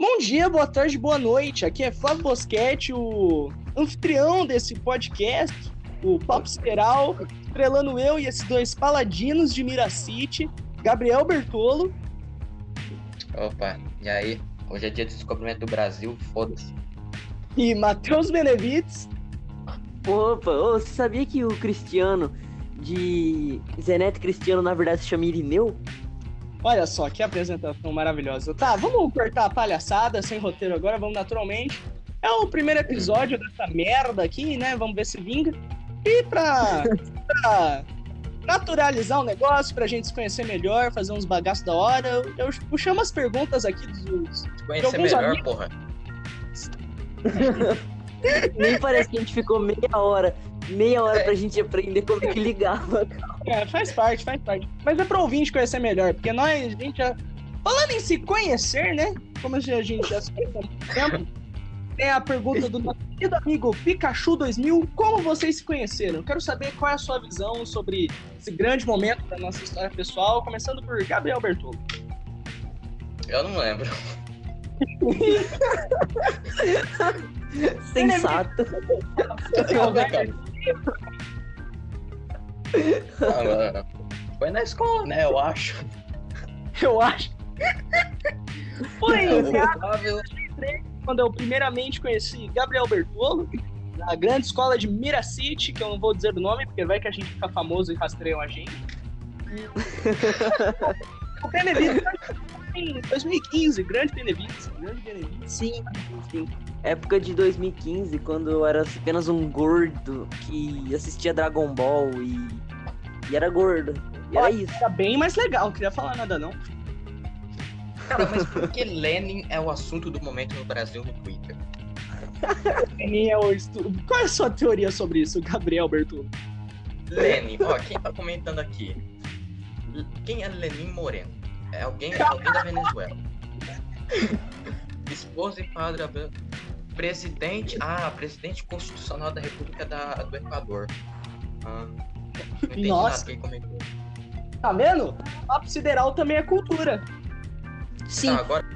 Bom dia, boa tarde, boa noite. Aqui é Flávio Boschetti, o anfitrião desse podcast, o Papo Sideral, estrelando eu e esses dois paladinos de Miracity, Gabriel Bertolo. Opa, e aí? Hoje é dia de descobrimento do Brasil, foda-se. E Matheus Benevides. Opa, ô, você sabia que o Cristiano de Zenete Cristiano na verdade se chama Irineu? Olha só, que apresentação maravilhosa. Tá, vamos cortar a palhaçada sem roteiro agora, vamos naturalmente. É o primeiro episódio dessa merda aqui, né? Vamos ver se vinga. E pra, pra naturalizar o negócio, pra gente se conhecer melhor, fazer uns bagaços da hora, eu, eu puxamos as perguntas aqui dos. Conhecer melhor, amigos. porra. Nem parece que a gente ficou meia hora, meia hora pra gente aprender como é que ligava. É, faz parte, faz parte. Mas é pro ouvinte conhecer melhor, porque nós, a gente já. Falando em se conhecer, né? Como a gente já se conhece há muito tempo, tem a pergunta do nosso querido amigo Pikachu 2000. Como vocês se conheceram? Quero saber qual é a sua visão sobre esse grande momento da nossa história pessoal, começando por Gabriel Bertolo. Eu não lembro. Sensato. Ah, foi na escola, né? Eu acho. Eu acho. Foi quando eu primeiramente conheci Gabriel Bertolo, na grande escola de Miracity, que eu não vou dizer o nome, porque vai que a gente fica famoso e rastreiam a gente. o Benevides em 2015, grande Benevides. Grande Benevides. Sim, sim. Época de 2015, quando eu era apenas um gordo que assistia Dragon Ball e, e era gordo. E era isso. Era bem mais legal, não queria falar nada não. Cara, mas por que Lenin é o assunto do momento no Brasil no Twitter? Lenin é o estudo. Qual é a sua teoria sobre isso, Gabriel Bertolo? Lenin, ó, quem tá comentando aqui? Quem é Lenin Moreno? É alguém, alguém da Venezuela. Esposa e padre Presidente. Ah, presidente constitucional da República da, do Equador. Ah, não entendi Nossa. nada quem comentou. Tá vendo? Papo sideral também é cultura. Sim. Tá, agora.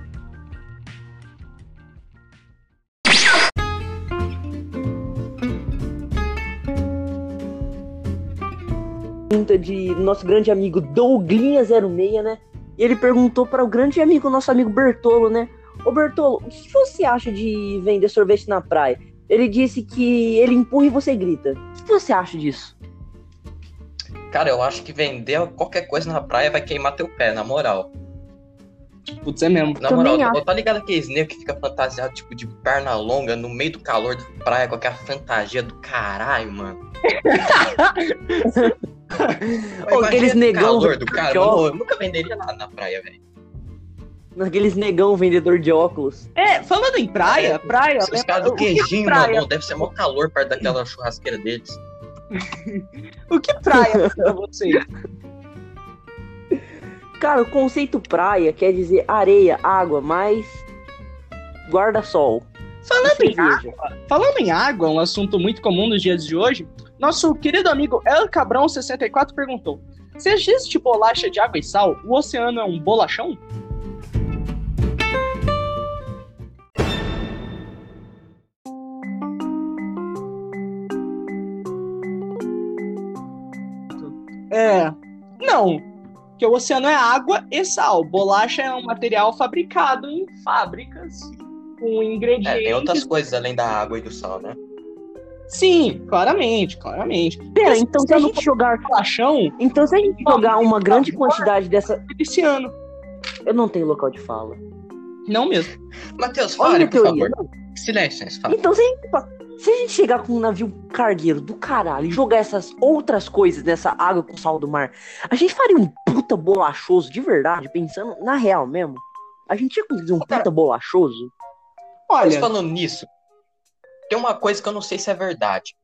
Pergunta de nosso grande amigo Douglinha06, né? E ele perguntou para o grande amigo, nosso amigo Bertolo, né? Ô Bertolo, o que você acha de vender sorvete na praia? Ele disse que ele empurra e você grita. O que você acha disso? Cara, eu acho que vender qualquer coisa na praia vai queimar teu pé, na moral. Putz, é mesmo. Na Também moral, acho. tá ligado aqueles negros que fica fantasiado, tipo, de perna longa, no meio do calor da praia, com aquela fantasia do caralho, mano. Ou aqueles negão. calor do cara, mano, eu nunca venderia nada na praia, velho. Naqueles negão vendedor de óculos. É, falando em praia, é, praia. Os caras do queijinho, mano, deve ser mó calor perto daquela churrasqueira deles. o que praia pra você? Cara, o conceito praia quer dizer areia, água, mais guarda-sol. Falando em água, falando em água, um assunto muito comum nos dias de hoje, nosso querido amigo El Cabrão64 perguntou: Se existe bolacha de água e sal, o oceano é um bolachão? Porque o oceano é água e sal. Bolacha é um material fabricado em fábricas com ingredientes. É, tem outras coisas além da água e do sal, né? Sim, claramente, claramente. Pera, então se a gente jogar bolachão. Então se a gente jogar uma grande quantidade dessa. Esse ano. Eu não tenho local de fala. Não mesmo. Matheus, fale, por favor. Silêncio, fala. Então se a gente se a gente chegar com um navio cargueiro do caralho e jogar essas outras coisas nessa água com sal do mar, a gente faria um puta bolachoso de verdade, pensando na real mesmo? A gente ia conseguir um puta bolachoso? Olha, Mas falando nisso, tem uma coisa que eu não sei se é verdade.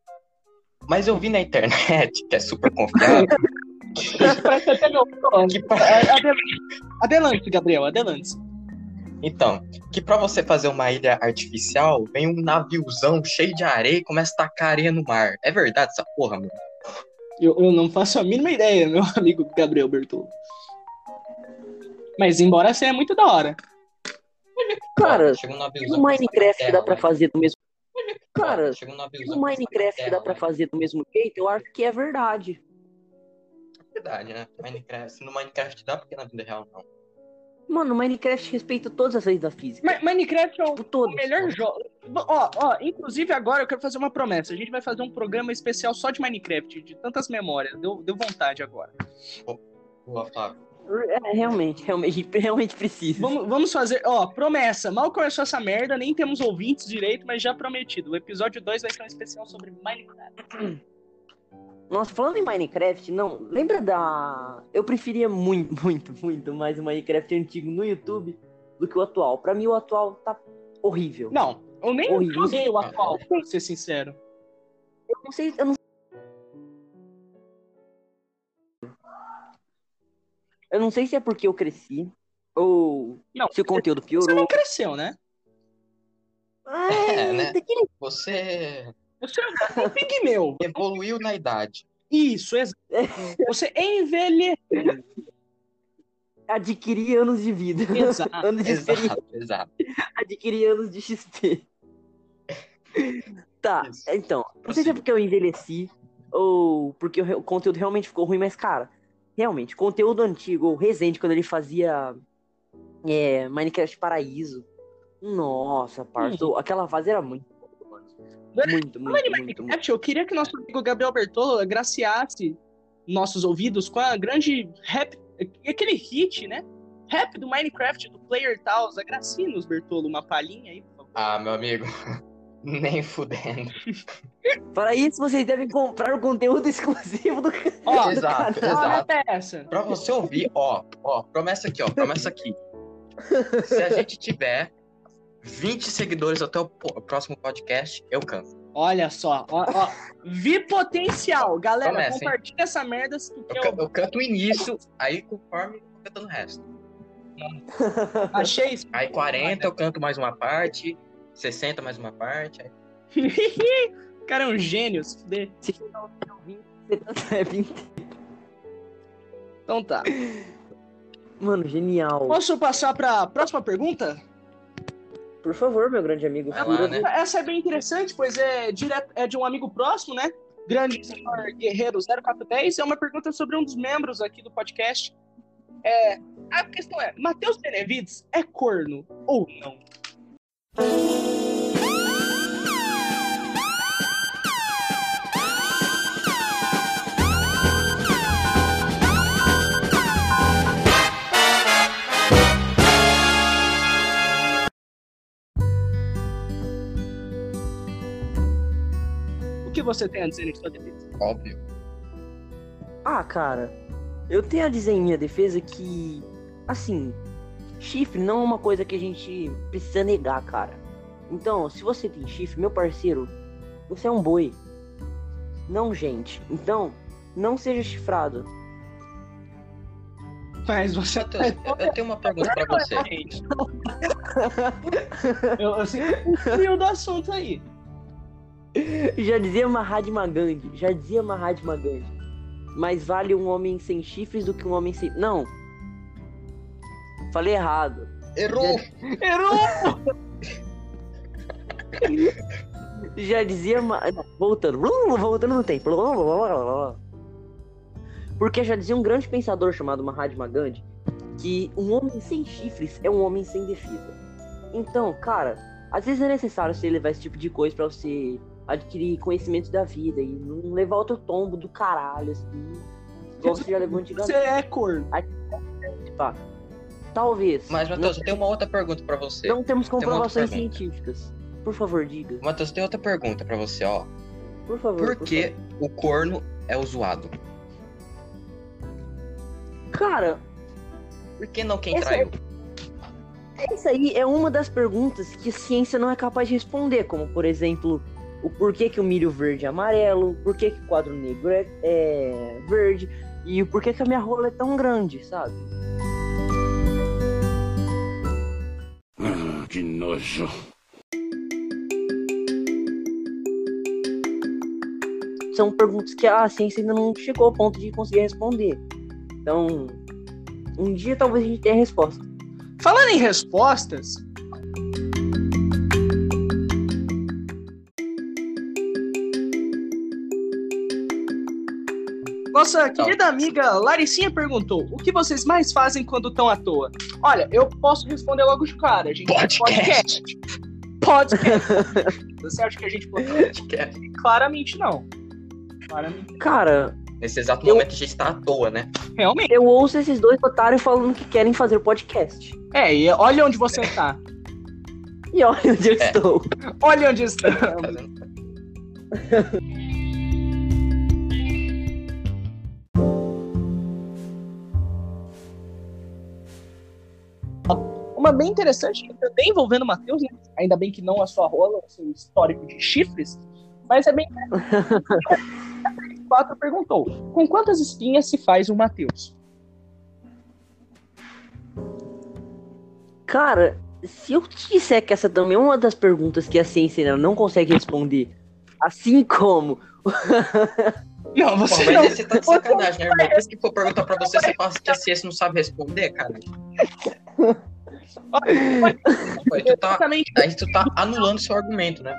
Mas eu vi na internet, que é super confiável. Parece até meu que... Adelante, Gabriel, adelante. Então, que para você fazer uma ilha artificial, vem um naviozão cheio de areia e começa a tacar areia no mar. É verdade essa porra, mano? Eu, eu não faço a mínima ideia, meu amigo Gabriel Bertolo. Mas embora seja muito da hora. Cara, no Minecraft dá pra fazer do mesmo. Cara, no Minecraft dá pra fazer do mesmo jeito, eu acho que é verdade. É verdade, né? Minecraft, no Minecraft dá, porque na vida real não. Mano, Minecraft respeita todas as leis da física. Ma Minecraft é o, tipo, o melhor jogo. Ó, ó, inclusive agora eu quero fazer uma promessa. A gente vai fazer um programa especial só de Minecraft, de tantas memórias. Deu, deu vontade agora. Boa, Flávio. É, realmente, realmente, realmente precisa. Vamos, vamos fazer, ó, promessa. Mal começou essa merda, nem temos ouvintes direito, mas já prometido. O episódio 2 vai ser um especial sobre Minecraft. Nossa, falando em Minecraft, não, lembra da. Eu preferia muito, muito, muito mais o Minecraft antigo no YouTube do que o atual. Pra mim, o atual tá horrível. Não, eu nem horrível. joguei o atual, pra ser sincero. Eu não sei, eu não Eu não sei se é porque eu cresci ou não, se o conteúdo piorou. Você não cresceu, né? Ai, é, né? Você você é um pigmeu. Evoluiu na idade. Isso, exato. Você envelheceu. Adquirir anos de vida. Exato, anos de exato, exato. Adquirir anos de XP. Tá, Isso. então. Não sei se é porque eu envelheci ou porque o conteúdo realmente ficou ruim, mas, cara, realmente, conteúdo antigo, o Resende, quando ele fazia é, Minecraft Paraíso. Nossa, parto, hum. aquela fase era muito muito, muito, muito, muito, Eu queria que nosso amigo Gabriel Bertolo agraciasse nossos ouvidos com a grande rap, aquele hit, né? Rap do Minecraft, do Player Tals. Agracie-nos, Bertolo, uma palhinha aí, por favor. Ah, meu amigo. Nem fudendo. Para isso, vocês devem comprar o conteúdo exclusivo do, ó, exato, Exato. Essa. Pra você ouvir, ó, ó, promessa aqui, ó, promessa aqui. Se a gente tiver 20 seguidores até o próximo podcast, eu canto. Olha só, ó, ó, vi potencial. Galera, Comece, compartilha hein? essa merda se tu quer. Eu, eu, canto o início, aí conforme eu vou cantando o resto. Achei isso. Aí 40 eu canto mais uma parte, 60 mais uma parte. Aí... o cara é um gênio, se fuder. Se é 20. Então tá. Mano, genial. Posso passar pra próxima pergunta? Por favor, meu grande amigo. Lá, né? Essa é bem interessante, pois é, direto, é de um amigo próximo, né? Grande senhor Guerreiro 0410. É uma pergunta sobre um dos membros aqui do podcast. É, a questão é: Matheus Benevides é corno ou não? Você tem a dizer em sua defesa? Óbvio. Ah, cara, eu tenho a dizer em minha defesa que, assim, chifre não é uma coisa que a gente precisa negar, cara. Então, se você tem chifre, meu parceiro, você é um boi. Não, gente. Então, não seja chifrado. Mas você. Matheus, eu, eu tenho uma pergunta pra você. eu, eu sei o fio do assunto aí. Já dizia Mahatma Gandhi, já dizia Mahatma Gandhi. Mais vale um homem sem chifres do que um homem sem. Não! Falei errado. Errou! Já... Errou! já dizia. Voltando. Voltando no tempo. Porque já dizia um grande pensador chamado Mahatma Gandhi que um homem sem chifres é um homem sem defesa. Então, cara, às vezes é necessário você levar esse tipo de coisa para você adquirir conhecimentos da vida e não levar outro tombo do caralho, assim. Igual você já levou antigamente. Você é cor. Tá. Talvez. Mas, Matheus, eu tenho uma outra pergunta para você. Não temos comprovações científicas. Por favor, diga. Matheus, tem outra pergunta para você, ó. Por favor. Por, por que favor. o corno é o zoado? Cara. Por que não quem traiu? Essa aí é uma das perguntas que a ciência não é capaz de responder, como por exemplo, o porquê que o milho verde é amarelo, por que, que o quadro negro é, é verde e o porquê que a minha rola é tão grande, sabe? Ah, que nojo. São perguntas que a ciência ainda não chegou ao ponto de conseguir responder. Então, um dia talvez a gente tenha resposta. Falando em respostas, Nossa querida amiga Laricinha perguntou: o que vocês mais fazem quando estão à toa? Olha, eu posso responder logo de cara, gente. Podcast. Podcast. Você acha que a gente podcast? Claramente não. Claramente. Cara, Nesse exato eu... momento a gente tá à toa, né? Realmente. Eu ouço esses dois otários falando que querem fazer podcast. É, e olha onde você tá. E olha onde eu é. estou. Olha onde estamos. Uma bem interessante, também envolvendo o Matheus, né? ainda bem que não a sua rola, o seu histórico de chifres, mas é bem. 4 perguntou: Com quantas espinhas se faz um Matheus? Cara, se eu te disser que essa também é uma das perguntas que a ciência não consegue responder, assim como. Não, você Pô, mas não. Você tá de sacanagem, né, irmão? Se for perguntar pra você, você fala que a ciência não sabe responder, cara. Aí tu tá, aí tu tá anulando seu argumento, né?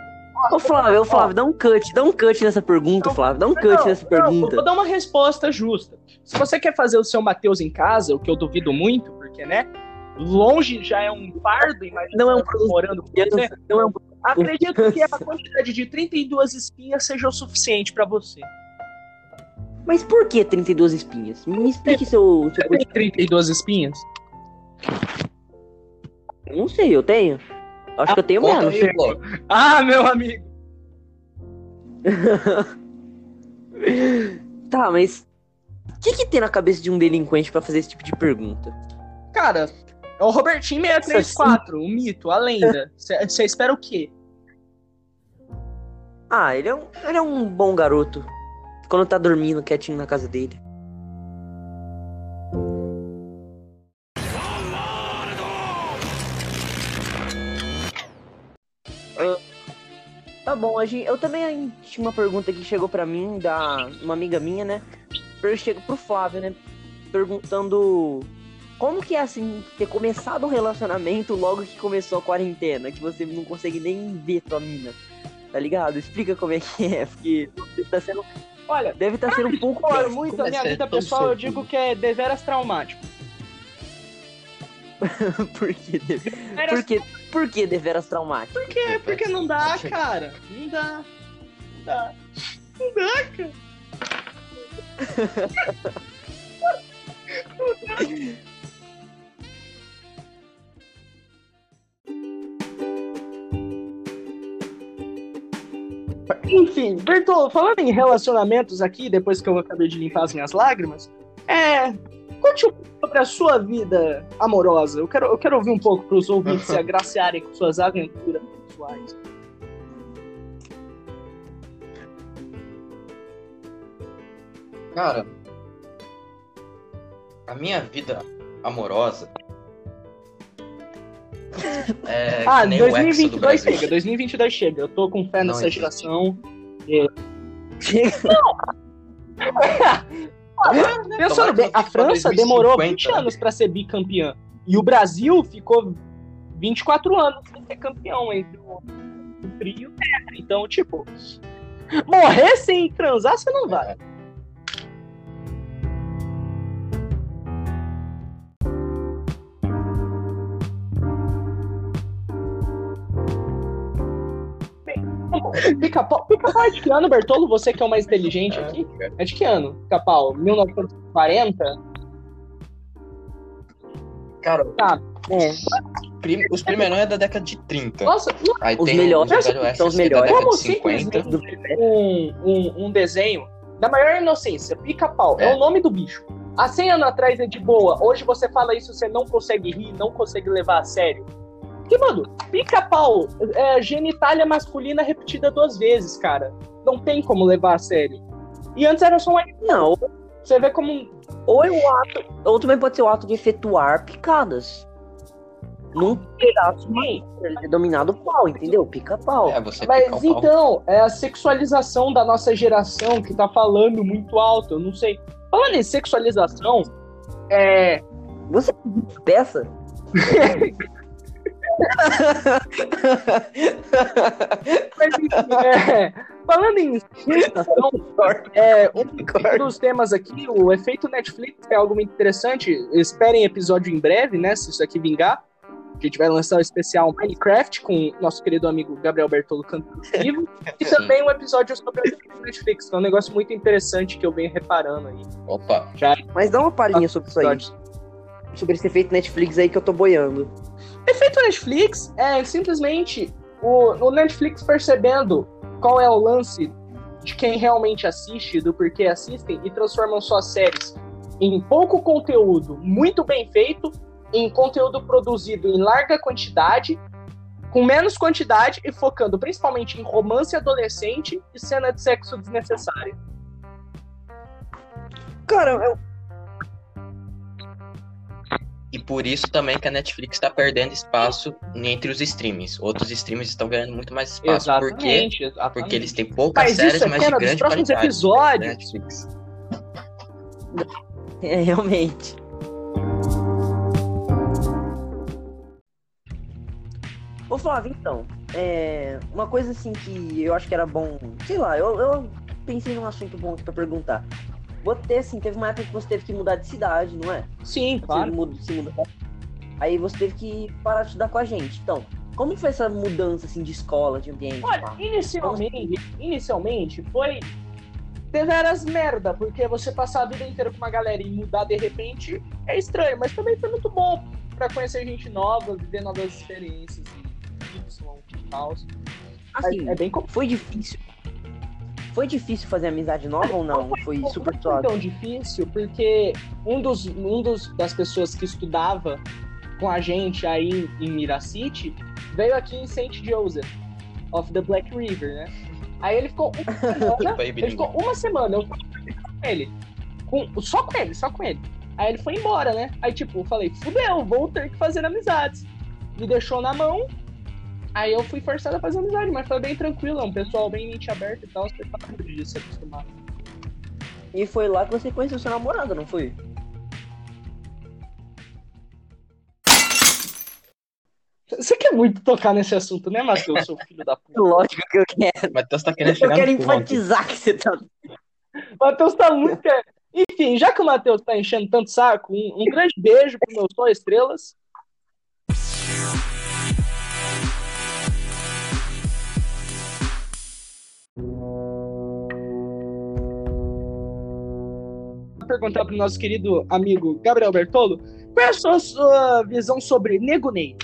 Ô Flávio, ô Flávio, dá um cut, dá um cut nessa pergunta, não, Flávio, dá um cut não, nessa pergunta. vou dar uma resposta justa. Se você quer fazer o seu Matheus em casa, o que eu duvido muito, porque, né, longe já é um fardo, imagina não é um produto morando com você. Não é um... Acredito que a quantidade de 32 espinhas seja o suficiente para você. Mas por que 32 espinhas? Me explique seu... seu... Você tem 32 espinhas? Não sei, eu tenho. Acho ah, que eu tenho menos. Aí, ah, meu amigo! tá, mas o que, que tem na cabeça de um delinquente para fazer esse tipo de pergunta? Cara, é o Robertinho 634, o mito, a lenda. Você espera o quê? Ah, ele é, um, ele é um bom garoto. Quando tá dormindo quietinho na casa dele. A gente, eu também tinha uma pergunta que chegou para mim, da uma amiga minha, né? Eu chego pro Flávio, né? Perguntando como que é assim, ter começado um relacionamento logo que começou a quarentena, que você não consegue nem ver tua mina. Tá ligado? Explica como é que é, porque tá sendo. Olha, deve estar tá sendo um pouco. Olha, muito a minha vida pessoal, eu digo que é deveras traumático. por que, deve... por, que, por que deveras traumático? Por quê? Porque não dá, cara. Não dá. Não dá. Não dá, cara. Enfim, Bertolo, falando em relacionamentos aqui, depois que eu acabei de limpar as minhas lágrimas, é. Sobre a sua vida amorosa. Eu quero, eu quero ouvir um pouco para os ouvintes se agraciarem com suas aventuras pessoais. Cara, a minha vida amorosa. É ah, 2022 chega, 2022 chega. Eu tô com fé nessa geração. E... Chega. Não! Pensando bem, a França demorou 20 né? anos para ser bicampeã. E o Brasil ficou 24 anos sem ser campeão entre o frio e o terra. Então, tipo, morrer sem transar, você não vai. Pica-pau pica é de que ano, Bertolo? Você que é o mais inteligente é, aqui? É de que ano, Pica-pau? 1940? Cara, tá. É. Os primeirão é da década de 30. Nossa, Aí os tem melhores são os melhores. Como simplesmente um, um, um desenho da maior inocência, pica-pau, é. é o nome do bicho. Há 100 anos atrás é de boa, hoje você fala isso, você não consegue rir, não consegue levar a sério. Porque, mano, pica-pau é genitália masculina repetida duas vezes, cara. Não tem como levar a sério. E antes era só um. Não. Você vê como. Ou é o ato. Ou também pode ser o ato de efetuar picadas. Num pedaço é dominado pau, entendeu? Pica-pau. É, Mas pica então, é a sexualização da nossa geração que tá falando muito alto, eu não sei. Falando em sexualização, é. Você peça? Mas, é, falando em citação, é, um dos temas aqui, o efeito Netflix é algo muito interessante. Esperem episódio em breve, né? Se isso aqui vingar. A gente vai lançar o um especial Minecraft com nosso querido amigo Gabriel Bertolo cantando vivo. E também um episódio sobre o Netflix, que é um negócio muito interessante que eu venho reparando aí. Opa! Já... Mas dá uma palhinha sobre isso aí. Sobre esse efeito Netflix aí que eu tô boiando. Efeito Netflix é simplesmente o, o Netflix percebendo qual é o lance de quem realmente assiste, do porquê assistem, e transformam suas séries em pouco conteúdo muito bem feito em conteúdo produzido em larga quantidade, com menos quantidade e focando principalmente em romance adolescente e cena de sexo desnecessária. Cara, eu... E por isso também que a Netflix está perdendo espaço entre os streams. Outros streams estão ganhando muito mais espaço. Exatamente, porque, exatamente. porque eles têm poucas mas séries, é mas de grande próximos qualidade. episódios. Netflix. É, realmente. Ô Flávio, então, é, uma coisa assim que eu acho que era bom, sei lá, eu, eu pensei num assunto bom aqui pra perguntar. Você, assim, teve uma época que você teve que mudar de cidade, não é? Sim, Você claro. se. Aí você teve que parar de estudar com a gente. Então, como foi essa mudança, assim, de escola, de ambiente? Olha, pá? inicialmente, inicialmente foi deveras merda, porque você passar a vida inteira com uma galera e mudar de repente é estranho, mas também foi muito bom pra conhecer gente nova, viver novas experiências e tal. Assim, É, é bem foi difícil. Foi difícil fazer amizade nova ou não? Foi Não super foi suave. tão difícil, porque um dos, um dos das pessoas que estudava com a gente aí em, Miracity veio aqui em St. Joseph of the Black River, né? Aí ele ficou uma semana, ele ficou uma semana, eu fui com ele. Com, só com ele, só com ele. Aí ele foi embora, né? Aí, tipo, eu falei, fudeu, vou ter que fazer amizades. Me deixou na mão, aí eu fui forçado a fazer amizade, mas foi bem tranquilo, é um pessoal bem mente aberto e tal, você tá de se acostumar. E foi lá que você conheceu seu namorado, não foi? Você quer muito tocar nesse assunto, né, Matheus, seu filho da puta? Lógico que eu quero. Matheus tá querendo Eu chegar quero no ponto. enfatizar que você tá. Matheus tá muito. Enfim, já que o Matheus tá enchendo tanto saco, um, um grande beijo pro meu Sol Estrelas. Vou perguntar pro nosso querido amigo Gabriel Bertolo qual é a sua, sua visão sobre Nego Ney?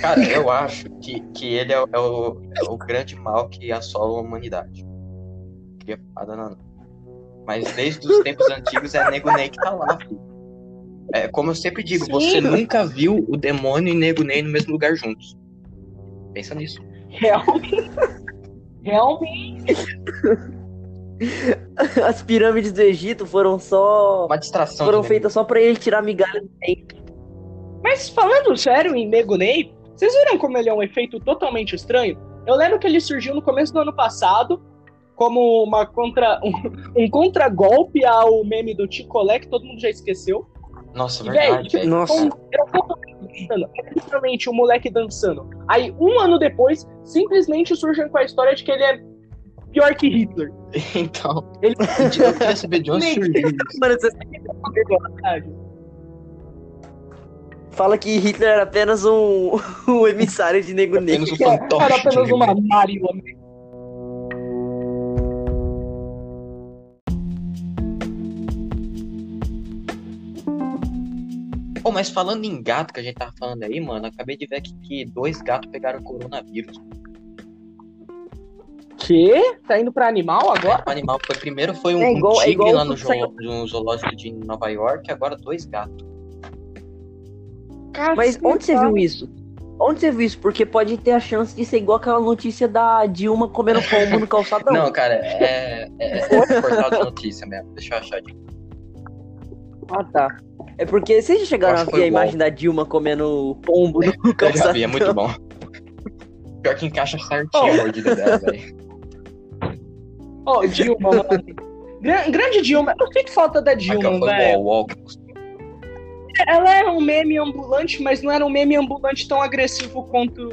Cara, eu acho que, que ele é, o- é o, é o grande mal que assola a humanidade. Não, não. Mas desde os tempos antigos é Nego Ney que tá lá, filho. É, como eu sempre digo, Sim. você nunca viu o demônio e Nego Ney no mesmo lugar juntos. Pensa nisso. Realmente. Realmente. As pirâmides do Egito foram só. Uma distração. Foram feitas só pra ele tirar migalha do tempo. Mas falando sério em Nego Ney, vocês viram como ele é um efeito totalmente estranho? Eu lembro que ele surgiu no começo do ano passado como uma contra um, um contragolpe ao meme do Ticolé que todo mundo já esqueceu. Nossa, E, verdade, velho, velho. Nossa. Um, era dançando. É literalmente o moleque dançando. Aí, um ano depois, simplesmente surgem com a história de que ele é pior que Hitler. Então, Ele eu queria saber de onde surgiu isso. Fala que Hitler era apenas um, um emissário de Nego Negro. Apenas um fantoche. Era apenas uma marionete. Pô, mas falando em gato que a gente tava falando aí, mano, acabei de ver aqui que dois gatos pegaram coronavírus. Que? Tá indo pra animal agora? O animal foi primeiro foi um, É um igual- é tigre igual lá no, saiu- no zoológico de Nova York, agora dois gatos. Mas onde você viu isso? Onde você viu isso? Porque pode ter a chance de ser igual aquela notícia da Dilma comendo pombo no calçadão. Não, cara, é, é, é portal de notícia mesmo. Deixa eu achar aqui. Ah, tá. É porque vocês já chegaram a ver a imagem da Dilma comendo pombo no Eu já calçadão? vi, é muito bom. Pior que encaixa certinho a mordida dela, velho. Ó, Dilma, mano. Gran- grande Dilma. Eu sinto falta da Dilma, velho. ela era um meme ambulante, mas não era um meme ambulante tão agressivo quanto,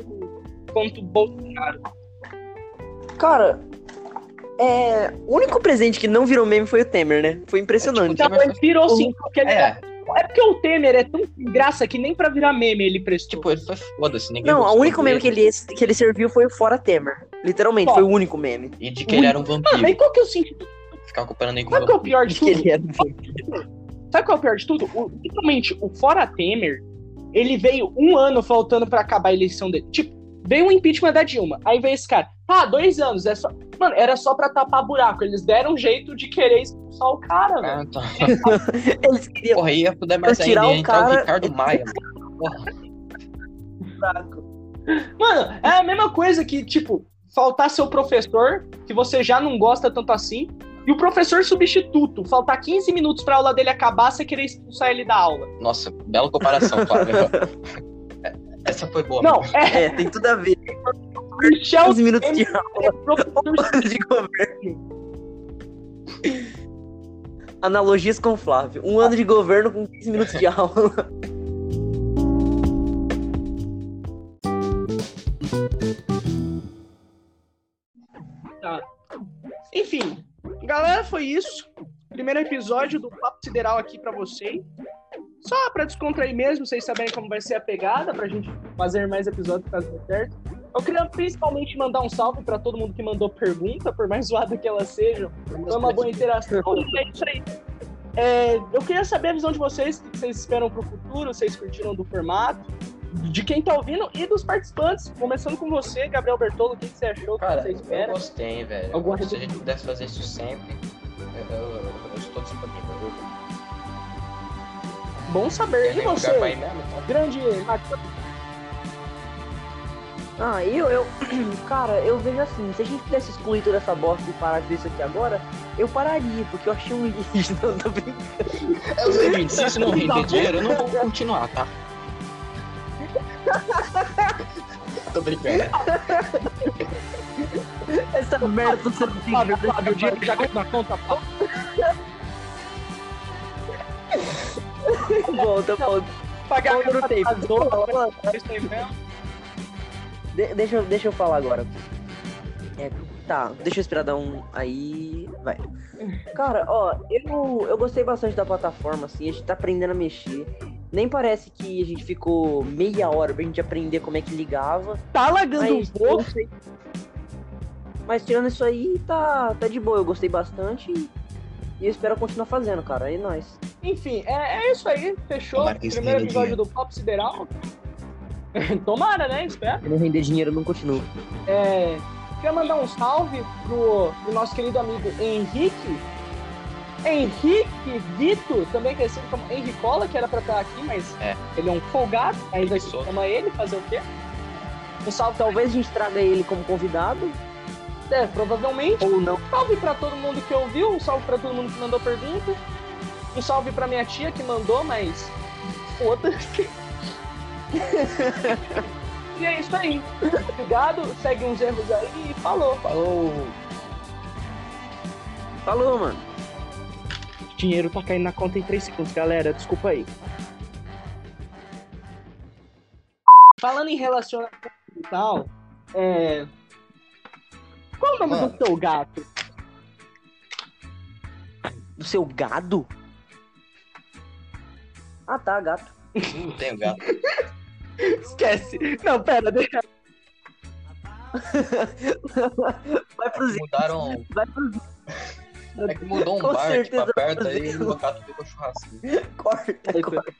quanto o Bolsonaro. Cara, é... o único presente que não virou meme foi o Temer, né? Foi impressionante. Tipo, Então, ele virou sim, porque ele É, É porque o Temer é tão graça que nem pra virar meme ele prestou. tipo, ele foi foda-se, ninguém Não, o único meme que ele, que ele serviu foi o Fora Temer. Literalmente, foi o único meme. E de que ele era um Mano, vampiro. aí qual que é o sentido? Ficar comparando ele com Sabe qual é o vampiro. pior de Que tudo? ele era um vampiro. Sabe qual é o pior de tudo? O, literalmente, o Fora Temer, ele veio um ano faltando pra acabar a eleição dele. Tipo, veio o impeachment da Dilma. Aí veio esse cara. Ah, dois anos. É só... Mano, era só pra tapar buraco. Eles deram um jeito de querer expulsar o cara, velho. Ah, então. Eles queriam Porra, ia fuder mais tirar ainda. o entrar o cara- Ricardo Maia. Mano, é a mesma coisa que, tipo, faltar seu professor, que você já não gosta tanto assim, e o professor substituto, faltar 15 minutos pra aula dele acabar, você querer expulsar ele da aula. Nossa, bela comparação, Flávio. Essa foi boa. Não, é É, tem tudo a ver. Michel 15 minutos de é professor de governo. Analogias com o Flávio. Um ano de governo com 15 minutos de aula. Enfim, galera, foi isso. Primeiro episódio do Papo Sideral aqui pra vocês. Só pra descontrair mesmo, vocês saberem como vai ser a pegada, pra gente fazer mais episódios caso dê certo. Eu queria principalmente mandar um salve pra todo mundo que mandou pergunta, por mais zoada que elas sejam. Foi uma boa interação. É isso aí. É, eu queria saber a visão de vocês, o que vocês esperam pro futuro, vocês curtiram do formato, de quem tá ouvindo e dos participantes. Começando com você, Gabriel Bertolo, o que você achou, o que Cara, você eu espera? gostei, velho. Alguma Se a gente pudesse fazer isso sempre, eu, eu, eu estou disponível. Bom saber. tem E nenhum você, mesmo, então. grande? Ah, eu, eu. Cara, eu vejo assim, se a gente pudesse excluir toda essa bosta e parar de ver isso aqui agora, eu pararia, porque eu achei um lixo. Não, tô brincando. É o seguinte, se isso não render dinheiro, eu não vou continuar, tá? Tô brincando. Essa merda tá sendo Flávio, Flávio, o dinheiro já caiu na conta. Flávio. Volta, volta. Pagar Volta no tempo. mesmo. De- deixa, eu- deixa eu falar agora. É, tá, deixa eu esperar dar um. Aí. Vai. Cara, ó, eu, eu gostei bastante da plataforma, assim, a gente tá aprendendo a mexer. Nem parece que a gente ficou meia hora pra gente aprender como é que ligava. Tá lagando um Mas, pouco. mas tirando isso aí, tá, tá de boa. Eu gostei bastante e, e eu espero continuar fazendo, cara. É nóis. Enfim, é, é isso aí. Fechou. Que isso Primeiro episódio dinheiro. do Papo Sideral. Tomara, né? Espero. Se não render dinheiro, não continuo. É, queria mandar um salve pro, pro nosso querido amigo Henrique. Henrique Vito, também conhecido como Henricola, que era pra estar aqui, mas É. ele é um folgado, aí a gente Preguiçoso. chama ele, fazer o quê? Um salve, Talvez a gente traga ele como convidado, é, provavelmente. ou não. salve pra todo mundo que ouviu, um salve pra todo mundo que mandou pergunta. Um salve pra minha tia que mandou, mas foda-se. e é isso aí. Obrigado, segue uns erros aí e falou. Falou. Falou, mano. Dinheiro tá caindo na conta em 3 segundos, galera. Desculpa aí. Falando em relacionamento e tal, é. Qual o nome Mano. do seu gato? Do seu gado? Ah tá, gato. Não tenho gato. Esquece. Não, pera, deixa. Vai pro Zé. Mudaram. Vai. É que mudou um Com bar, tipo, certeza. perto aí e o gato ficou churrasquinho. Corta, corta.